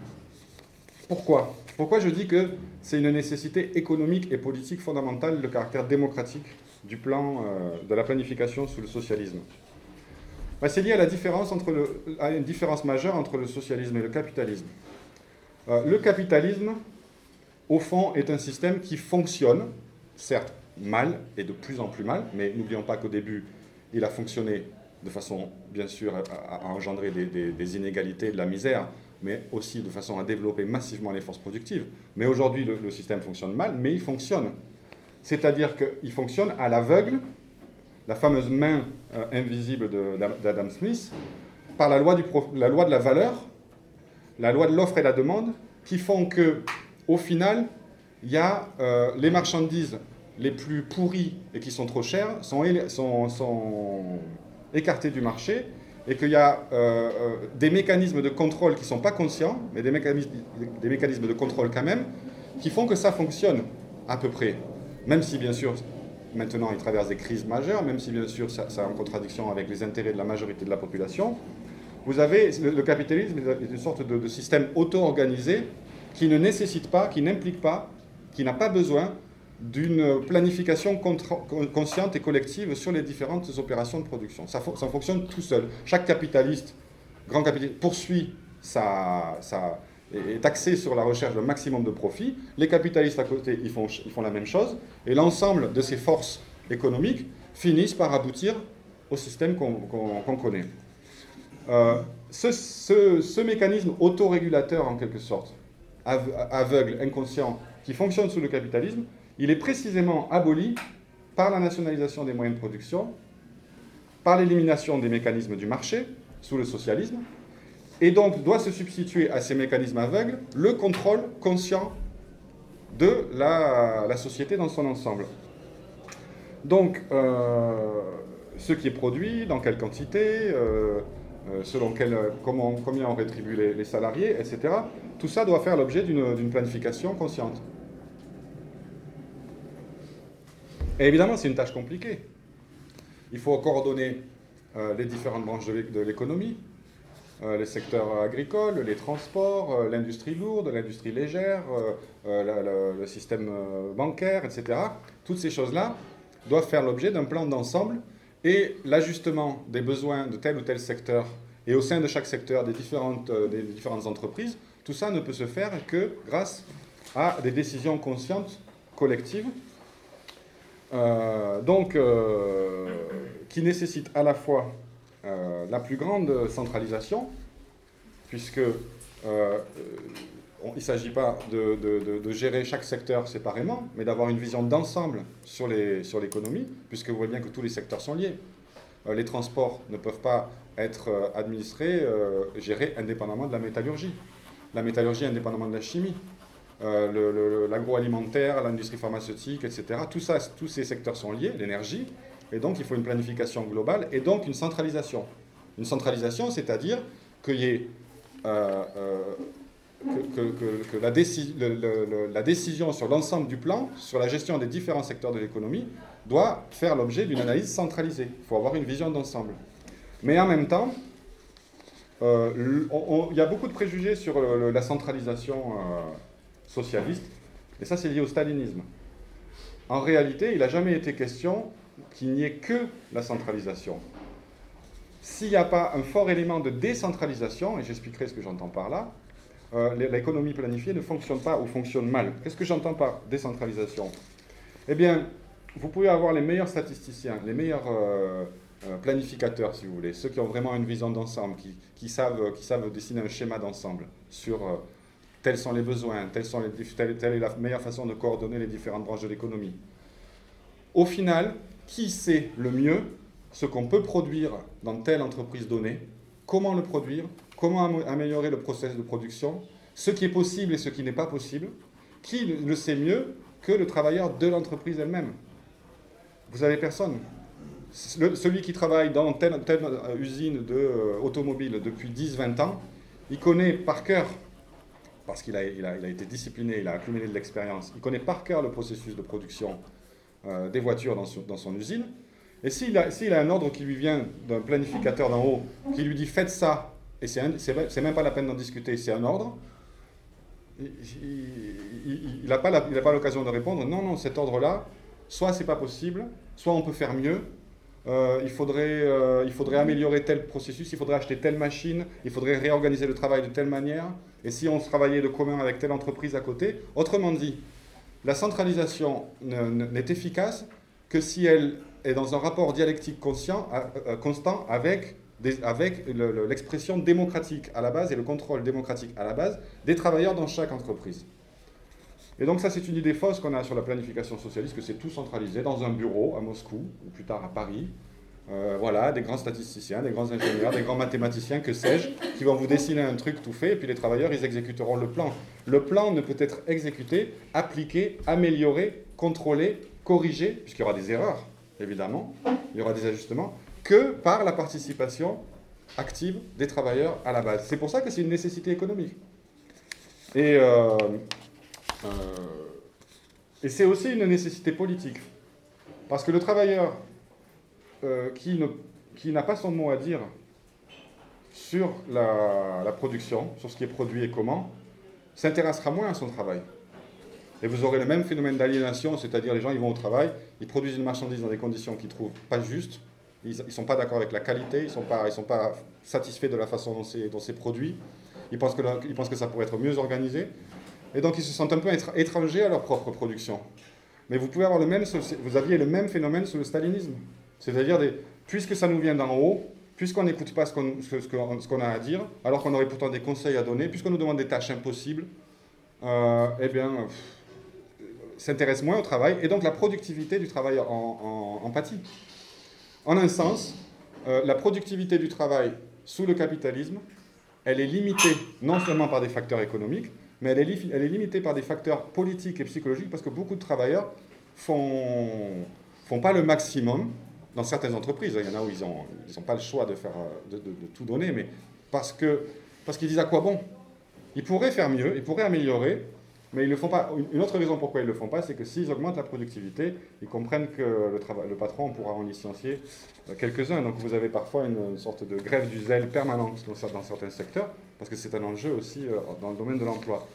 Pourquoi? Pourquoi je dis que c'est une nécessité économique et politique fondamentale le caractère démocratique du plan euh, de la planification sous le socialisme? Bah, C'est lié à, la différence entre le, une différence majeure entre le socialisme et le capitalisme. Euh, le capitalisme, au fond, est un système qui fonctionne, certes mal et de plus en plus mal, mais n'oublions pas qu'au début, il a fonctionné de façon, bien sûr, à, engendrer des, inégalités, de la misère, mais aussi de façon à développer massivement les forces productives. Mais aujourd'hui, le, système fonctionne mal, mais il fonctionne. C'est-à-dire qu'il fonctionne à l'aveugle, la fameuse main euh, invisible d'Adam Smith, par la loi, de la valeur, la loi de l'offre et la demande, qui font que, au final, il y a euh, les marchandises les plus pourries et qui sont trop chères sont, sont, sont écarté du marché et qu'il y a euh, euh, des mécanismes de contrôle qui ne sont pas conscients, mais des mécanismes, de contrôle quand même, qui font que ça fonctionne à peu près. Même si, bien sûr, maintenant il traverse des crises majeures, même si, bien sûr, ça, est en contradiction avec les intérêts de la majorité de la population, vous avez le, capitalisme est une sorte de système auto-organisé qui ne nécessite pas, qui n'implique pas, qui n'a pas besoin d'une planification consciente et collective sur les différentes opérations de production. Ça, ça fonctionne tout seul. Chaque capitaliste, grand capitaliste, poursuit sa, sa, est axé sur la recherche d'un maximum de profit. Les capitalistes à côté, ils font, ils font la même chose. Et l'ensemble de ces forces économiques finissent par aboutir au système qu'on connaît. Euh, ce, ce, ce, mécanisme autorégulateur, en quelque sorte, aveugle, inconscient, qui fonctionne sous le capitalisme, il est précisément aboli par la nationalisation des moyens de production, par l'élimination des mécanismes du marché sous le socialisme, et donc doit se substituer à ces mécanismes aveugles le contrôle conscient de la, société dans son ensemble. Donc, euh, ce qui est produit, dans quelle quantité, euh, euh, selon quel, combien on rétribue les salariés, etc., tout ça doit faire l'objet d'une planification consciente. Et évidemment, c'est une tâche compliquée. Il faut coordonner euh, les différentes branches de l'économie, euh, les secteurs agricoles, les transports, euh, l'industrie lourde, l'industrie légère, le système bancaire, etc. Toutes ces choses-là doivent faire l'objet d'un plan d'ensemble et l'ajustement des besoins de tel ou tel secteur et au sein de chaque secteur des différentes, des différentes entreprises, tout ça ne peut se faire que grâce à des décisions conscientes, collectives, donc, euh, qui nécessite à la fois euh, la plus grande centralisation, puisque euh, il ne s'agit pas de, gérer chaque secteur séparément, mais d'avoir une vision d'ensemble sur l'économie, puisque vous voyez bien que tous les secteurs sont liés. les transports ne peuvent pas être administrés, gérés indépendamment de la métallurgie. La métallurgie indépendamment de la chimie. L'agroalimentaire, l'industrie pharmaceutique, etc. Tout ça, tous ces secteurs sont liés, l'énergie, et donc, il faut une planification globale et donc une centralisation. Une centralisation, c'est-à-dire euh, euh, que, la, décision sur l'ensemble du plan, sur la gestion des différents secteurs de l'économie, doit faire l'objet d'une analyse centralisée. Il faut avoir une vision d'ensemble. Mais en même temps, euh, il y a beaucoup de préjugés sur la centralisation socialiste, et ça c'est lié au stalinisme. En réalité, il n'a jamais été question qu'il n'y ait que la centralisation. S'il n'y a pas un fort élément de décentralisation, et j'expliquerai ce que j'entends par là, euh, l'économie planifiée ne fonctionne pas ou fonctionne mal. Qu'est-ce que j'entends par décentralisation? Eh bien, vous pouvez avoir les meilleurs statisticiens, les meilleurs euh, euh, planificateurs, si vous voulez, ceux qui ont vraiment une vision d'ensemble, qui, savent, qui savent dessiner un schéma d'ensemble sur tels sont les besoins, telle est la meilleure façon de coordonner les différentes branches de l'économie. Au final, qui sait le mieux ce qu'on peut produire dans telle entreprise donnée, comment le produire, comment améliorer le process de production, ce qui est possible et ce qui n'est pas possible, qui le sait mieux que le travailleur de l'entreprise elle-même? Vous avez personne. celui qui travaille dans telle, telle usine d'automobile de, euh, depuis 10-20 ans, il connaît par cœur, parce qu'il a, été discipliné, il a accumulé de l'expérience, il connaît par cœur le processus de production euh, des voitures dans, dans, son usine. Et s'il a, a, un ordre qui lui vient d'un planificateur d'en haut, qui lui dit faites ça, et c'est même pas la peine d'en discuter, c'est un ordre, il n'a pas l'occasion de répondre non, non, cet ordre-là, soit c'est pas possible, soit on peut faire mieux, euh, il, faudrait, euh, il faudrait améliorer tel processus, il faudrait acheter telle machine, il faudrait réorganiser le travail de telle manière, et si on travaillait de commun avec telle entreprise à côté, autrement dit, la centralisation n'est efficace que si elle est dans un rapport dialectique euh, constant avec l'expression démocratique à la base et le contrôle démocratique à la base des travailleurs dans chaque entreprise. Et donc ça, c'est une idée fausse qu'on a sur la planification socialiste, que c'est tout centralisé dans un bureau à Moscou, ou plus tard à Paris, euh, voilà, des grands statisticiens, des grands ingénieurs, des grands mathématiciens, que sais-je, qui vont vous dessiner un truc tout fait, et puis les travailleurs, ils exécuteront le plan. Le plan ne peut être exécuté, appliqué, amélioré, contrôlé, corrigé, puisqu'il y aura des erreurs, évidemment, il y aura des ajustements, que par la participation active des travailleurs à la base. C'est pour ça que c'est une nécessité économique. Et, euh, euh, et c'est aussi une nécessité politique. Parce que le travailleur euh, qui, n'a pas son mot à dire sur la, production, sur ce qui est produit et comment, s'intéressera moins à son travail. Et vous aurez le même phénomène d'aliénation, c'est-à-dire les gens ils vont au travail, ils produisent une marchandise dans des conditions qu'ils trouvent pas justes, ils ne sont pas d'accord avec la qualité, ils ne sont, pas, sont pas satisfaits de la façon dont c'est produit, ils pensent, que ils pensent que ça pourrait être mieux organisé, et donc ils se sentent un peu étrangers à leur propre production. Mais vous pouvez avoir le même, vous aviez le même phénomène sous le stalinisme. C'est-à-dire, puisque ça nous vient d'en haut, puisqu'on n'écoute pas ce qu'on a à dire, alors qu'on aurait pourtant des conseils à donner, puisqu'on nous demande des tâches impossibles, euh, eh bien, s'intéresse moins au travail, et donc la productivité du travail en, en, pâtit. En un sens, euh, la productivité du travail sous le capitalisme, elle est limitée non seulement par des facteurs économiques, mais elle est, limitée par des facteurs politiques et psychologiques, parce que beaucoup de travailleurs font, font pas le maximum dans certaines entreprises, il y en a où ils n'ont pas le choix de, tout donner, mais parce qu'ils disent à quoi bon? Ils pourraient faire mieux, ils pourraient améliorer, mais ils le font pas. Une autre raison pourquoi ils ne le font pas, c'est que s'ils augmentent la productivité, ils comprennent que le, le patron pourra en licencier euh, quelques-uns. Donc vous avez parfois une, sorte de grève du zèle permanente dans certains secteurs, parce que c'est un enjeu aussi euh, dans le domaine de l'emploi.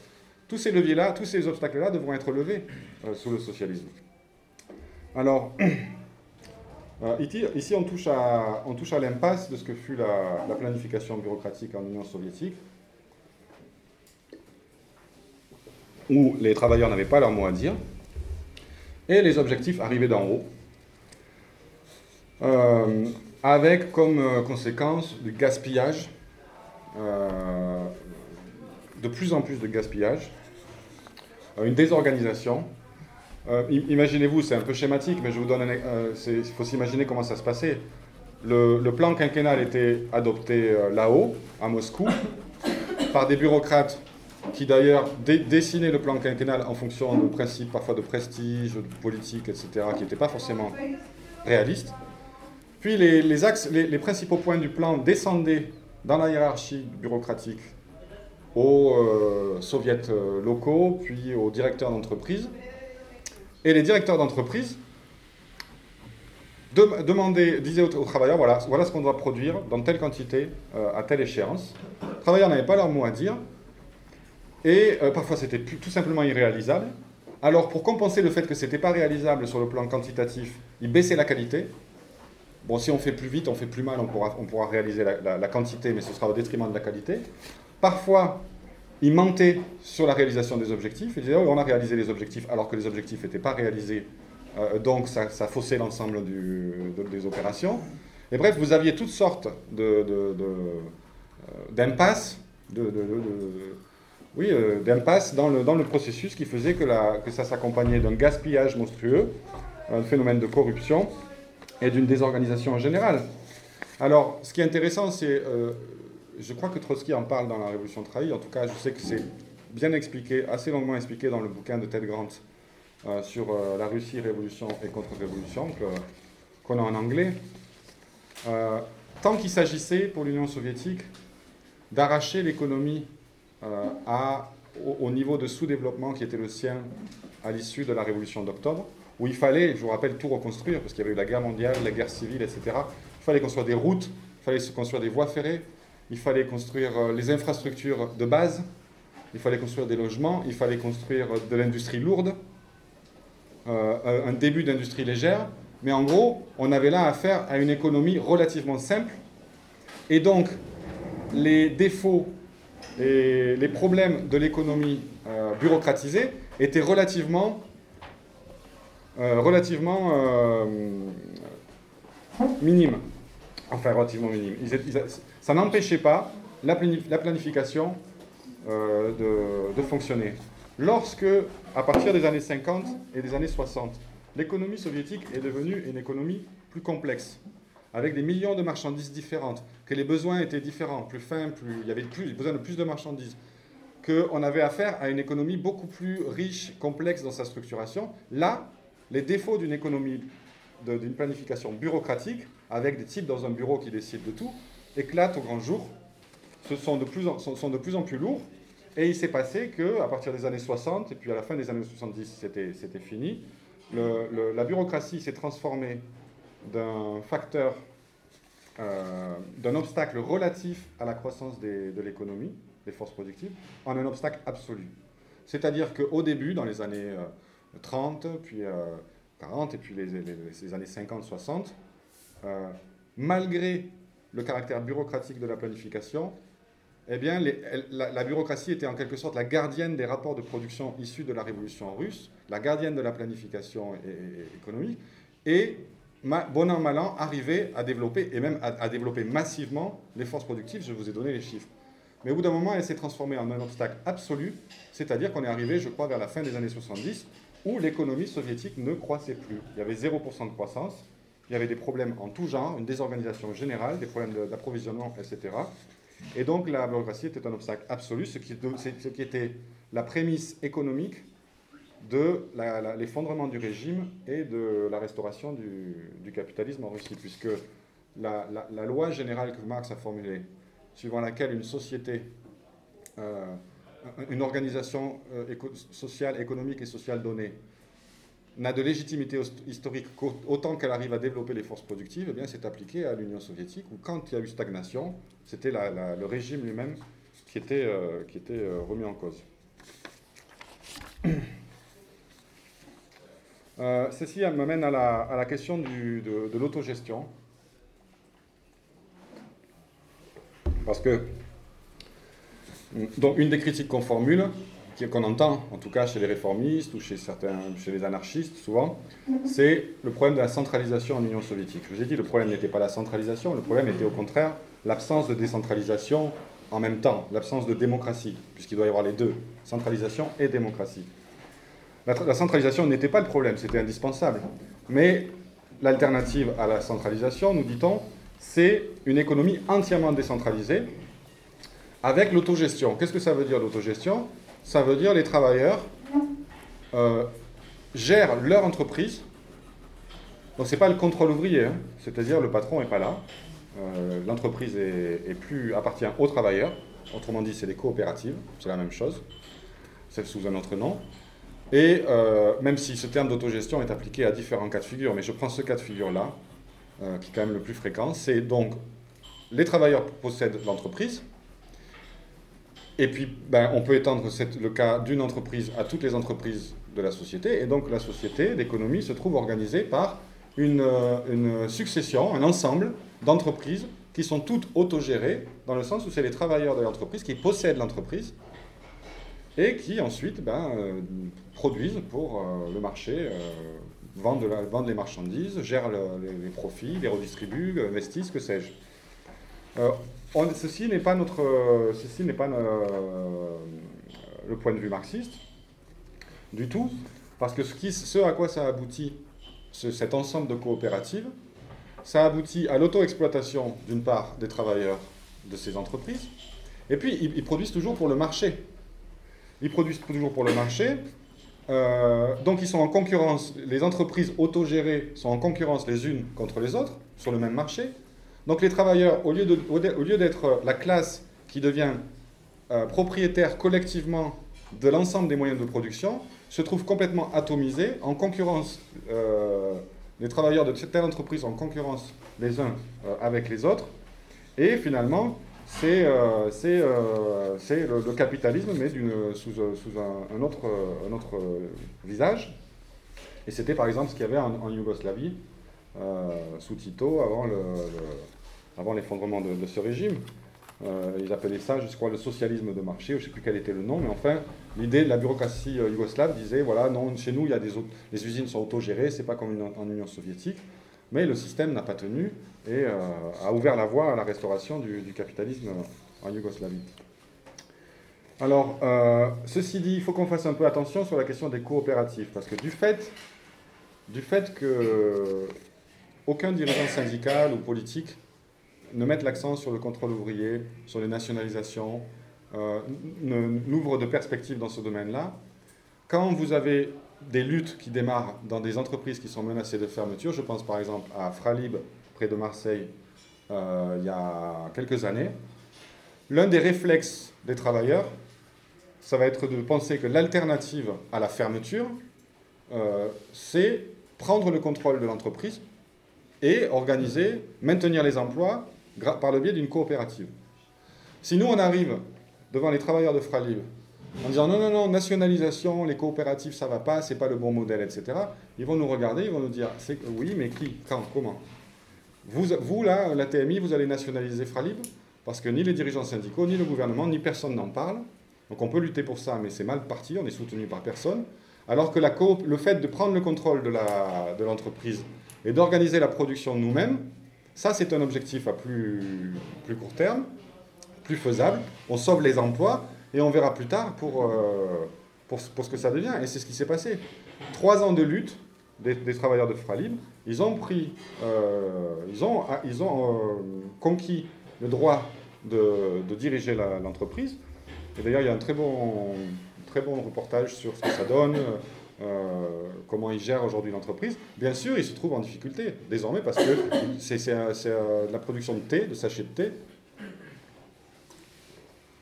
Tous ces leviers-là, tous ces obstacles-là devront être levés euh, sous le socialisme. Alors, Euh, ici, on touche à l'impasse de ce que fut la, planification bureaucratique en Union soviétique, où les travailleurs n'avaient pas leur mot à dire, et les objectifs arrivaient d'en haut. euh, avec comme euh, conséquence du gaspillage, euh, de plus en plus de gaspillage, une désorganisation. Imaginez-vous, c'est un peu schématique, mais je vous donne il faut s'imaginer comment ça se passait. Le, le, plan quinquennal était adopté là-haut, à Moscou, par des bureaucrates qui d'ailleurs dessinaient le plan quinquennal en fonction de principes parfois de prestige, de politique, etc., qui n'étaient pas forcément réalistes. Puis les, principaux points du plan descendaient dans la hiérarchie bureaucratique aux euh, soviets euh, locaux, puis aux directeurs d'entreprise. Et les directeurs d'entreprise disaient aux, travailleurs, voilà, voilà ce qu'on doit produire dans telle quantité, euh, à telle échéance. Les travailleurs n'avaient pas leur mot à dire, et parfois c'était tout simplement irréalisable. Alors pour compenser le fait que ce n'était pas réalisable sur le plan quantitatif, ils baissaient la qualité, Bon, si on fait plus vite, on fait plus mal, on pourra, réaliser la, quantité, mais ce sera au détriment de la qualité. Parfois, ils mentaient sur la réalisation des objectifs. Ils disaient, oh, on a réalisé les objectifs, alors que les objectifs n'étaient pas réalisés. Euh, donc, ça, faussait l'ensemble des opérations. Et bref, vous aviez toutes sortes euh, d'impasses, de, oui, euh, d'impasses dans le, dans le processus qui faisait que, la, que ça s'accompagnait d'un gaspillage monstrueux, un phénomène de corruption et d'une désorganisation en général. Alors, ce qui est intéressant, c'est, euh, je crois que Trotsky en parle dans la Révolution trahie, en tout cas, je sais que c'est bien expliqué, assez longuement expliqué dans le bouquin de Ted Grant euh, sur euh, la Russie, révolution et contre-révolution, qu'on a en anglais. tant qu'il s'agissait pour l'Union soviétique d'arracher l'économie au, au niveau de sous-développement qui était le sien à l'issue de la révolution d'octobre, où il fallait, je vous rappelle, tout reconstruire, parce qu'il y avait eu la guerre mondiale, la guerre civile, etc. Il fallait construire des routes, il fallait construire des voies ferrées, il fallait construire euh, les infrastructures de base, il fallait construire des logements, il fallait construire de l'industrie lourde, euh, un début d'industrie légère, mais en gros, on avait là affaire à une économie relativement simple, et donc les défauts les problèmes de l'économie euh, bureaucratisée étaient relativement euh, relativement euh, minime. Enfin, relativement minime. ça n'empêchait pas la, planification euh, de, fonctionner. Lorsque, à partir des années 50 et des années 60, l'économie soviétique est devenue une économie plus complexe, avec des millions de marchandises différentes, que les besoins étaient différents, plus fins, plus, il y avait plus, besoin de plus de marchandises, qu'on avait affaire à une économie beaucoup plus riche, complexe dans sa structuration. Là, les défauts d'une économie, d'une planification bureaucratique, avec des types dans un bureau qui décident de tout, éclatent au grand jour, ce sont de plus en, sont, de plus, en plus lourds. Et il s'est passé qu'à partir des années 60, et puis à la fin des années 70, c'était fini, la bureaucratie s'est transformée d'un facteur, euh, d'un obstacle relatif à la croissance de l'économie, des forces productives, en un obstacle absolu. C'est-à-dire qu'au début, dans les années euh, 30, puis 40, euh, et puis les, années 50-60, euh, malgré le caractère bureaucratique de la planification, eh bien, la, bureaucratie était en quelque sorte la gardienne des rapports de production issus de la révolution russe, la gardienne de la planification économique, et bon an, mal an, arrivait à développer, et même à, développer massivement les forces productives. Je vous ai donné les chiffres. Mais au bout d'un moment, elle s'est transformée en un obstacle absolu, c'est-à-dire qu'on est arrivé, je crois, vers la fin des années 70, où l'économie soviétique ne croissait plus. Il y avait 0% de croissance, il y avait des problèmes en tout genre, une désorganisation générale, des problèmes d'approvisionnement, etc. Et donc la bureaucratie était un obstacle absolu, ce qui était la prémisse économique de l'effondrement du régime et de la restauration du, capitalisme en Russie, puisque la, loi générale que Marx a formulée, suivant laquelle une société euh, une organisation euh, sociale, économique et sociale donnée n'a de légitimité historique qu'autant qu'elle arrive à développer les forces productives, eh bien c'est appliqué à l'Union soviétique, où quand il y a eu stagnation, c'était le régime lui-même qui était, euh, qui était remis en cause. Ceci m'amène à la, à la question de, de l'autogestion. Parce que donc une des critiques qu'on formule, qu'on entend, en tout cas chez les réformistes ou chez, certains, chez les anarchistes souvent, c'est le problème de la centralisation en Union soviétique. Je vous ai dit, le problème n'était pas la centralisation, le problème était au contraire l'absence de décentralisation en même temps, l'absence de démocratie, puisqu'il doit y avoir les deux, centralisation et démocratie. La, centralisation n'était pas le problème, c'était indispensable. Mais l'alternative à la centralisation, nous dit-on, c'est une économie entièrement décentralisée avec l'autogestion. Qu'est-ce que ça veut dire l'autogestion? Ça veut dire les travailleurs euh, gèrent leur entreprise. Donc ce n'est pas le contrôle ouvrier, hein. c'est-à-dire le patron n'est pas là. Euh, l'entreprise est, plus, appartient aux travailleurs. Autrement dit, c'est des coopératives, c'est la même chose, c'est sous un autre nom. Et euh, même si ce terme d'autogestion est appliqué à différents cas de figure, mais je prends ce cas de figure-là, qui est quand même le plus fréquent, c'est donc les travailleurs possèdent l'entreprise, et puis, ben, on peut étendre le cas d'une entreprise à toutes les entreprises de la société. Et donc, la société, l'économie, se trouve organisée par une, euh, une succession, un ensemble d'entreprises qui sont toutes autogérées, dans le sens où c'est les travailleurs de l'entreprise qui possèdent l'entreprise et qui ensuite ben, euh, produisent pour euh, le marché, vendent, vendent, les marchandises, gèrent les, profits, les redistribuent, investissent, que sais-je ceci n'est pas, notre, ceci n'est pas euh, le point de vue marxiste du tout, parce que ce à quoi ça aboutit, cet ensemble de coopératives, ça aboutit à l'auto-exploitation, d'une part, des travailleurs de ces entreprises, et puis ils, produisent toujours pour le marché. Ils produisent toujours pour le marché, euh, donc ils sont en concurrence, les entreprises autogérées sont en concurrence les unes contre les autres sur le même marché, donc les travailleurs, au lieu, d'être la classe qui devient euh, propriétaire collectivement de l'ensemble des moyens de production, se trouvent complètement atomisés, en concurrence, euh, les travailleurs de telle entreprise en concurrence les uns euh, avec les autres, et finalement, c'est le, capitalisme, mais sous, un, autre, visage. Et c'était par exemple ce qu'il y avait en Yougoslavie, sous Tito, avant le avant l'effondrement de, ce régime. Euh, ils appelaient ça, je crois, le socialisme de marché, je ne sais plus quel était le nom, mais enfin, l'idée de la bureaucratie euh, yougoslave disait, voilà, non, chez nous, il y a des les usines sont autogérées, c'est pas comme en Union soviétique, mais le système n'a pas tenu et euh, a ouvert la voie à la restauration du, capitalisme en Yougoslavie. Alors, ceci dit, il faut qu'on fasse un peu attention sur la question des coopératives, parce que du fait, du fait que aucun dirigeant syndical ou politique ne mettent l'accent sur le contrôle ouvrier, sur les nationalisations, euh, n'ouvrent de perspectives dans ce domaine-là. Quand vous avez des luttes qui démarrent dans des entreprises qui sont menacées de fermeture, je pense par exemple à Fralib, près de Marseille, euh, il y a quelques années, l'un des réflexes des travailleurs, ça va être de penser que l'alternative à la fermeture, euh, c'est prendre le contrôle de l'entreprise et organiser, maintenir les emplois par le biais d'une coopérative. Si nous, on arrive devant les travailleurs de Fralib en disant non, non, non, nationalisation, les coopératives, ça va pas, c'est pas le bon modèle, etc., ils vont nous regarder, ils vont nous dire oui, mais qui, quand, comment? Vous, vous, là, la TMI, vous allez nationaliser Fralib parce que ni les dirigeants syndicaux, ni le gouvernement, ni personne n'en parle. Donc on peut lutter pour ça, mais c'est mal parti, on est soutenu par personne. Alors que le fait de prendre le contrôle de l'entreprise et d'organiser la production nous-mêmes, ça, c'est un objectif à plus, court terme, plus faisable. On sauve les emplois et on verra plus tard pour, euh, pour, ce que ça devient. Et c'est ce qui s'est passé. Trois ans de lutte des, travailleurs de Fralib, ils ont pris, euh, ils ont, ont euh, conquis le droit de, diriger l'entreprise. et d'ailleurs, il y a un très bon, reportage sur ce que ça donne. Euh, comment ils gèrent aujourd'hui l'entreprise. Bien sûr, ils se trouvent en difficulté désormais parce que c'est la production de thé, de sachets de thé.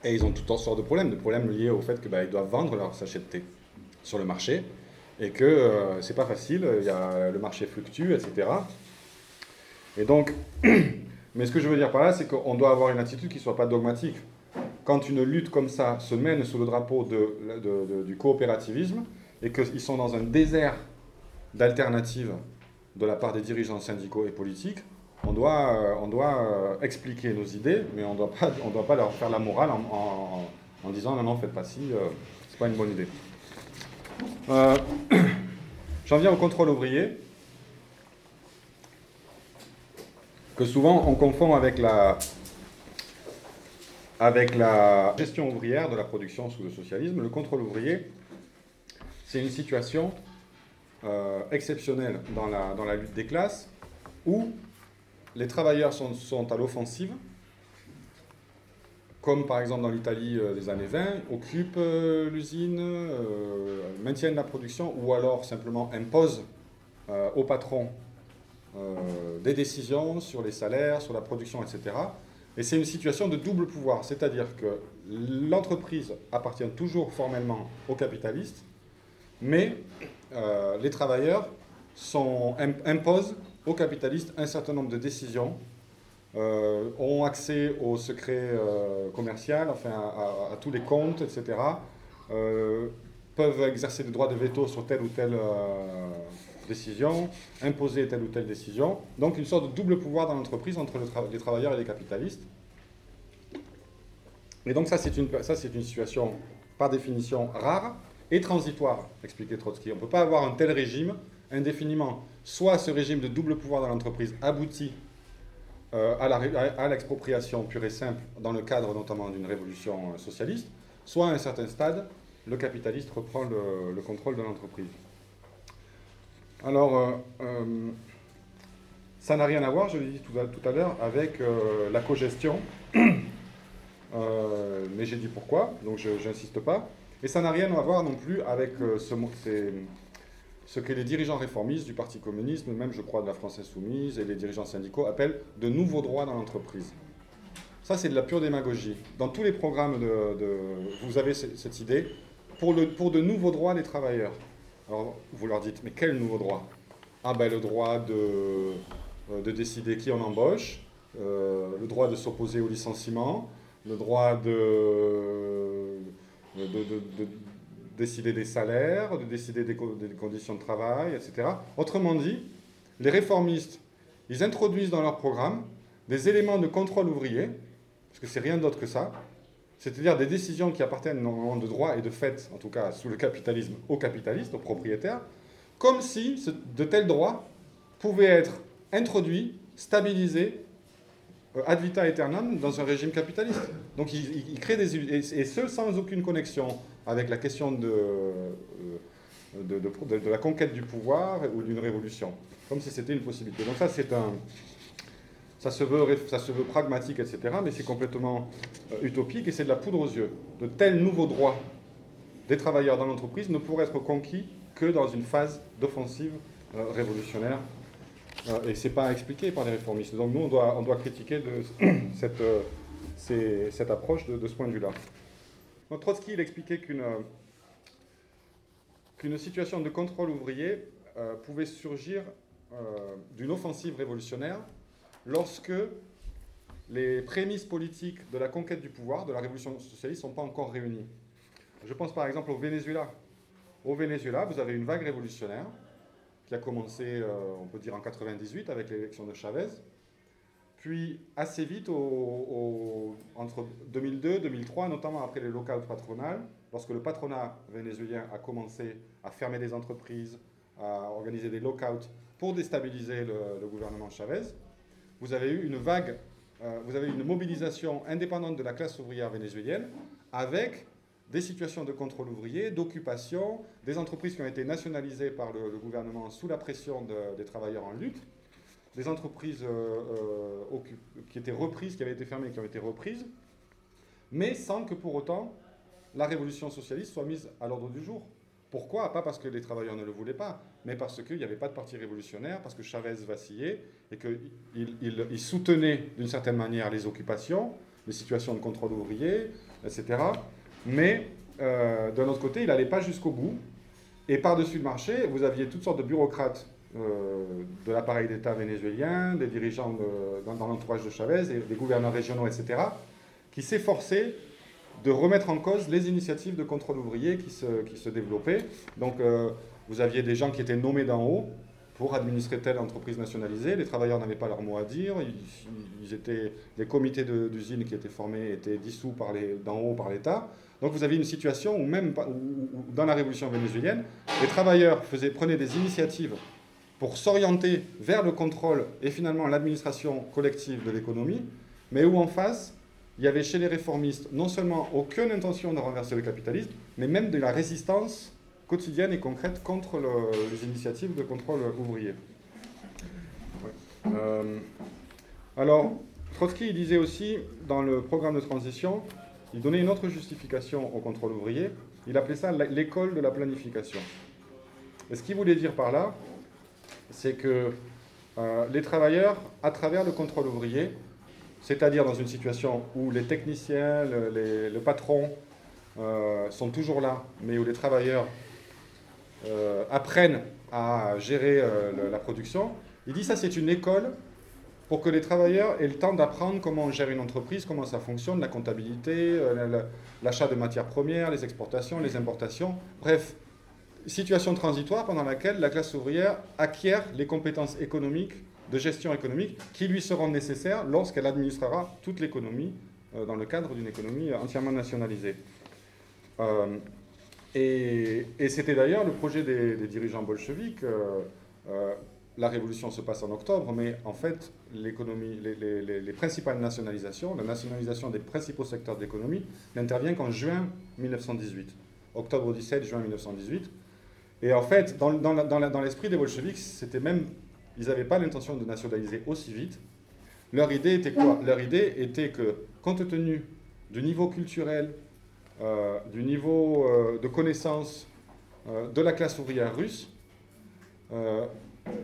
Et ils ont toutes sortes de problèmes, de problèmes liés au fait qu'ils bah, doivent vendre leurs sachets de thé sur le marché et que euh, c'est pas facile, il y a, le marché fluctue, etc. Et donc, mais ce que je veux dire par là, c'est qu'on doit avoir une attitude qui ne soit pas dogmatique. Quand une lutte comme ça se mène sous le drapeau de, du coopérativisme, et qu'ils sont dans un désert d'alternatives de la part des dirigeants syndicaux et politiques, on doit, euh, on doit euh, expliquer nos idées, mais on ne doit, pas, leur faire la morale en, en disant non, non, faites pas ci, c'est pas une bonne idée. J'en viens au contrôle ouvrier, que souvent on confond avec la, gestion ouvrière de la production sous le socialisme. Le contrôle ouvrier, c'est une situation euh, exceptionnelle dans la, lutte des classes où les travailleurs sont à l'offensive, comme par exemple dans l'Italie euh, des années 20, occupent euh, l'usine, maintiennent la production ou alors simplement imposent au patron des décisions sur les salaires, sur la production, etc. Et c'est une situation de double pouvoir, c'est-à-dire que l'entreprise appartient toujours formellement aux capitalistes, mais euh, les travailleurs imposent aux capitalistes un certain nombre de décisions, euh, ont accès au secret euh, commercial, enfin à, tous les comptes, etc., peuvent exercer des droits de veto sur telle ou telle décision, imposer telle ou telle décision. Donc une sorte de double pouvoir dans l'entreprise entre les travailleurs et les capitalistes. Et donc ça c'est une, une situation par définition rare, et transitoire, expliquait Trotsky. On ne peut pas avoir un tel régime indéfiniment. Soit ce régime de double pouvoir dans l'entreprise aboutit euh, à l'expropriation pure et simple dans le cadre notamment d'une révolution euh, socialiste, soit à un certain stade, le capitaliste reprend le, contrôle de l'entreprise. Alors, euh, ça n'a rien à voir, je l'ai dit tout à, l'heure, avec la cogestion, mais j'ai dit pourquoi, donc je n'insiste pas. Et ça n'a rien à voir non plus avec euh, ce, ce, que les dirigeants réformistes du Parti communiste, même je crois de la France insoumise et les dirigeants syndicaux appellent de nouveaux droits dans l'entreprise. Ça, c'est de la pure démagogie. Dans tous les programmes, de, vous avez cette idée pour, le, pour de nouveaux droits des travailleurs. Alors, vous leur dites, mais quel nouveau droit? Ah ben le droit de, euh, de décider qui on embauche, euh, le droit de s'opposer au licenciement, le droit de de, décider des salaires, de décider des, conditions de travail, etc. Autrement dit, les réformistes, ils introduisent dans leur programme des éléments de contrôle ouvrier, parce que c'est rien d'autre que ça, c'est-à-dire des décisions qui appartiennent normalement de droit et de fait, en tout cas sous le capitalisme, aux capitalistes, aux propriétaires, comme si de tels droits pouvaient être introduits, stabilisés euh, ad vita aeternam dans un régime capitaliste. Donc il, crée des... Et, ce sans aucune connexion avec la question de, euh, de, de, la conquête du pouvoir ou d'une révolution, comme si c'était une possibilité. Donc ça, c'est un... Ça se, veut, ça se veut pragmatique, etc., mais c'est complètement euh, utopique et c'est de la poudre aux yeux. De tels nouveaux droits des travailleurs dans l'entreprise ne pourraient être conquis que dans une phase d'offensive révolutionnaire euh, et ce n'est pas expliqué par les réformistes. Donc nous, on doit, on doit critiquer de cette, cette, approche de, ce point de vue-là. Trotsky, expliquait qu'une qu'une situation de contrôle ouvrier euh, pouvait surgir d'une offensive révolutionnaire lorsque les prémices politiques de la conquête du pouvoir, de la révolution socialiste, ne sont pas encore réunies. Je pense par exemple au Venezuela. Au Venezuela, vous avez une vague révolutionnaire qui a commencé, euh, on peut dire, en 98 avec l'élection de Chavez. Puis assez vite, entre 2002 et 2003, notamment après les lockouts patronales, lorsque le patronat vénézuélien a commencé à fermer des entreprises, à organiser des lockouts pour déstabiliser le, gouvernement Chavez, vous avez eu une vague, euh, vous avez eu une mobilisation indépendante de la classe ouvrière vénézuélienne avec des situations de contrôle ouvrier, d'occupation, des entreprises qui ont été nationalisées par le, gouvernement sous la pression des travailleurs en lutte, des entreprises euh, euh, qui étaient reprises, qui avaient été fermées, qui ont été reprises, mais sans que pour autant la révolution socialiste soit mise à l'ordre du jour. Pourquoi? Pas parce que les travailleurs ne le voulaient pas, mais parce qu'il n'y avait pas de parti révolutionnaire, parce que Chavez vacillait et qu'il il, soutenait d'une certaine manière les occupations, les situations de contrôle ouvrier, etc. Mais euh, d'un autre côté, il n'allait pas jusqu'au bout. Et par-dessus le marché, vous aviez toutes sortes de bureaucrates de l'appareil d'État vénézuélien, des dirigeants dans, l'entourage de Chavez, des gouverneurs régionaux, etc., qui s'efforçaient de remettre en cause les initiatives de contrôle ouvrier qui se, qui se développaient. Donc, euh, vous aviez des gens qui étaient nommés d'en haut pour administrer telle entreprise nationalisée. Les travailleurs n'avaient pas leur mot à dire. Ils, étaient, les comités d'usine qui étaient formés étaient dissous d'en haut par l'État. Donc vous avez une situation où même dans la révolution vénézuélienne, les travailleurs faisaient, prenaient des initiatives pour s'orienter vers le contrôle et finalement l'administration collective de l'économie, mais où en face, il y avait chez les réformistes non seulement aucune intention de renverser le capitalisme, mais même de la résistance quotidienne et concrète contre les initiatives de contrôle ouvrier. Euh, alors, Trotsky disait aussi, dans le programme de transition, il donnait une autre justification au contrôle ouvrier, il appelait ça l'école de la planification. Et ce qu'il voulait dire par là, c'est que euh, les travailleurs, à travers le contrôle ouvrier, c'est-à-dire dans une situation où les techniciens, le, patron euh, sont toujours là, mais où les travailleurs euh, apprennent à gérer la production. Il dit ça c'est une école pour que les travailleurs aient le temps d'apprendre comment on gère une entreprise, comment ça fonctionne, la comptabilité, l'achat de matières premières, les exportations, les importations. Bref, situation transitoire pendant laquelle la classe ouvrière acquiert les compétences économiques, de gestion économique, qui lui seront nécessaires lorsqu'elle administrera toute l'économie dans le cadre d'une économie entièrement nationalisée. Et, c'était d'ailleurs le projet des, dirigeants bolcheviques. Euh, euh, la révolution se passe en octobre, mais en fait, l'économie, les, principales nationalisations, la nationalisation des principaux secteurs d'économie, n'intervient qu'en juin 1918. Octobre 17, juin 1918. Et en fait, dans, l'esprit des bolcheviks, c'était même, ils n'avaient pas l'intention de nationaliser aussi vite. Leur idée était quoi? Leur idée était que, compte tenu du niveau culturel, euh, du niveau euh, de connaissance euh, de la classe ouvrière russe,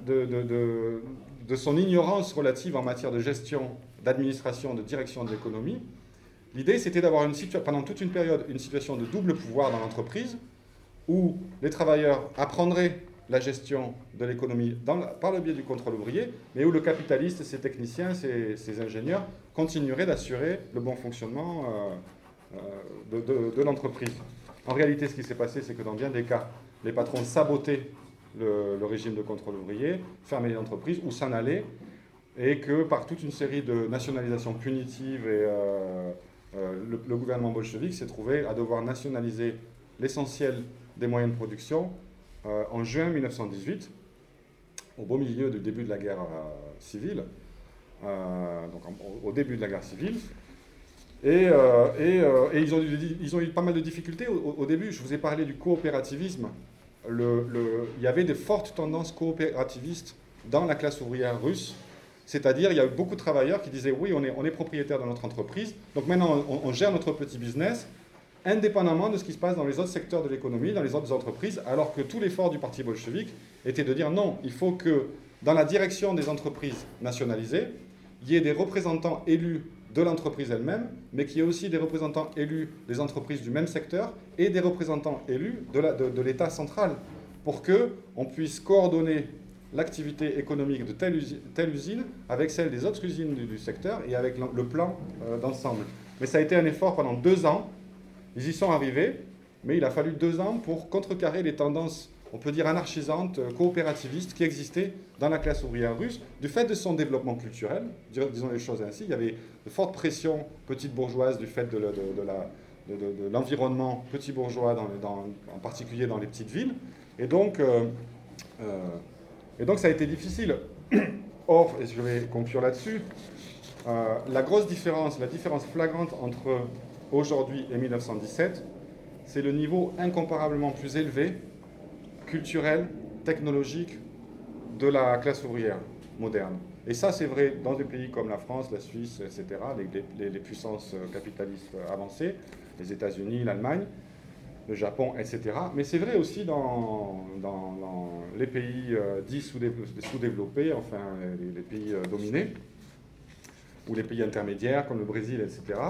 de, son ignorance relative en matière de gestion, d'administration, de direction de l'économie. L'idée, c'était d'avoir pendant toute une période une situation de double pouvoir dans l'entreprise, où les travailleurs apprendraient la gestion de l'économie par le biais du contrôle ouvrier, mais où le capitaliste, ses techniciens, ses, ingénieurs continueraient d'assurer le bon fonctionnement euh, de, l'entreprise. En réalité, ce qui s'est passé, c'est que dans bien des cas, les patrons sabotaient le, régime de contrôle ouvrier, fermaient les entreprises ou s'en allaient, et que par toute une série de nationalisations punitives, euh, euh, le, gouvernement bolchevique s'est trouvé à devoir nationaliser l'essentiel des moyens de production en juin 1918, au beau milieu du début de la guerre civile, donc au début de la guerre civile. Et, euh, euh, ils, ont eu, ils, pas mal de difficultés au, début. Je vous ai parlé du coopérativisme. Il y avait des fortes tendances coopérativistes dans la classe ouvrière russe. C'est-à-dire, il y a eu beaucoup de travailleurs qui disaient oui, on est, on est propriétaire de notre entreprise, donc maintenant on, gère notre petit business, indépendamment de ce qui se passe dans les autres secteurs de l'économie, dans les autres entreprises, alors que tout l'effort du parti bolchevique était de dire non, il faut que dans la direction des entreprises nationalisées, il y ait des représentants élus de l'entreprise elle-même, mais qui est aussi des représentants élus des entreprises du même secteur et des représentants élus de l'État central, pour qu'on puisse coordonner l'activité économique de telle usine, avec celle des autres usines du, secteur et avec le plan euh, d'ensemble. Mais ça a été un effort pendant deux ans. Ils y sont arrivés, mais il a fallu deux ans pour contrecarrer les tendances on peut dire anarchisante, euh, coopérativiste, qui existait dans la classe ouvrière russe, du fait de son développement culturel, disons les choses ainsi. Il y avait de fortes pressions petites bourgeoises du fait de, l'environnement petit bourgeois, en particulier dans les petites villes. Et donc, euh, euh, et donc ça a été difficile. Or, et je vais conclure là-dessus, la grosse différence, la différence flagrante entre aujourd'hui et 1917, c'est le niveau incomparablement plus élevé culturelle, technologique de la classe ouvrière moderne. Et ça, c'est vrai dans des pays comme la France, la Suisse, etc., les, les, puissances capitalistes avancées, les États-Unis, l'Allemagne, le Japon, etc. Mais c'est vrai aussi dans, les pays euh, dits sous-développés, enfin les, pays euh, dominés, ou les pays intermédiaires comme le Brésil, etc.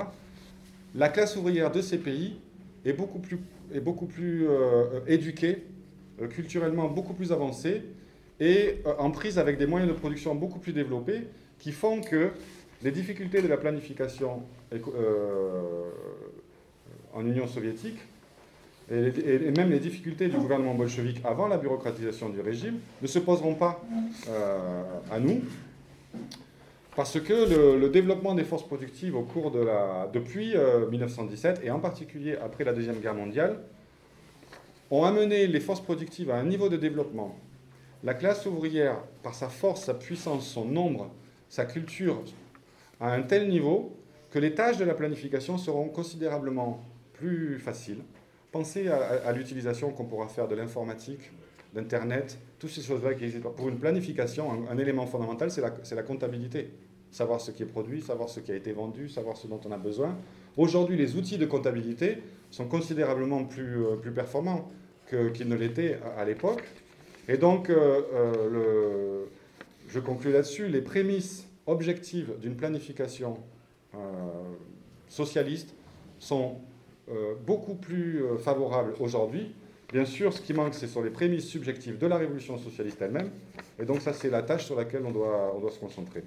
La classe ouvrière de ces pays est beaucoup plus, euh, éduquée euh, culturellement beaucoup plus avancée et euh, en prise avec des moyens de production beaucoup plus développés qui font que les difficultés de la planification en Union soviétique et, même les difficultés du gouvernement bolchevique avant la bureaucratisation du régime ne se poseront pas à nous, parce que le, développement des forces productives au cours de la, depuis 1917, et en particulier après la Deuxième Guerre mondiale, ont amené les forces productives à un niveau de développement. La classe ouvrière, par sa force, sa puissance, son nombre, sa culture, à un tel niveau que les tâches de la planification seront considérablement plus faciles. Pensez à, l'utilisation qu'on pourra faire de l'informatique, d'Internet, toutes ces choses-là qui existent. Pour une planification, un, élément fondamental, c'est la comptabilité. Savoir ce qui est produit, savoir ce qui a été vendu, savoir ce dont on a besoin. Aujourd'hui, les outils de comptabilité sont considérablement plus, euh, performants qu'ils ne l'étaient à, l'époque. Et donc, euh, euh, je conclue là-dessus, les prémices objectives d'une planification socialiste sont beaucoup plus favorables aujourd'hui. Bien sûr, ce qui manque, ce sont les prémices subjectives de la révolution socialiste elle-même. Et donc ça, c'est la tâche sur laquelle on doit se concentrer.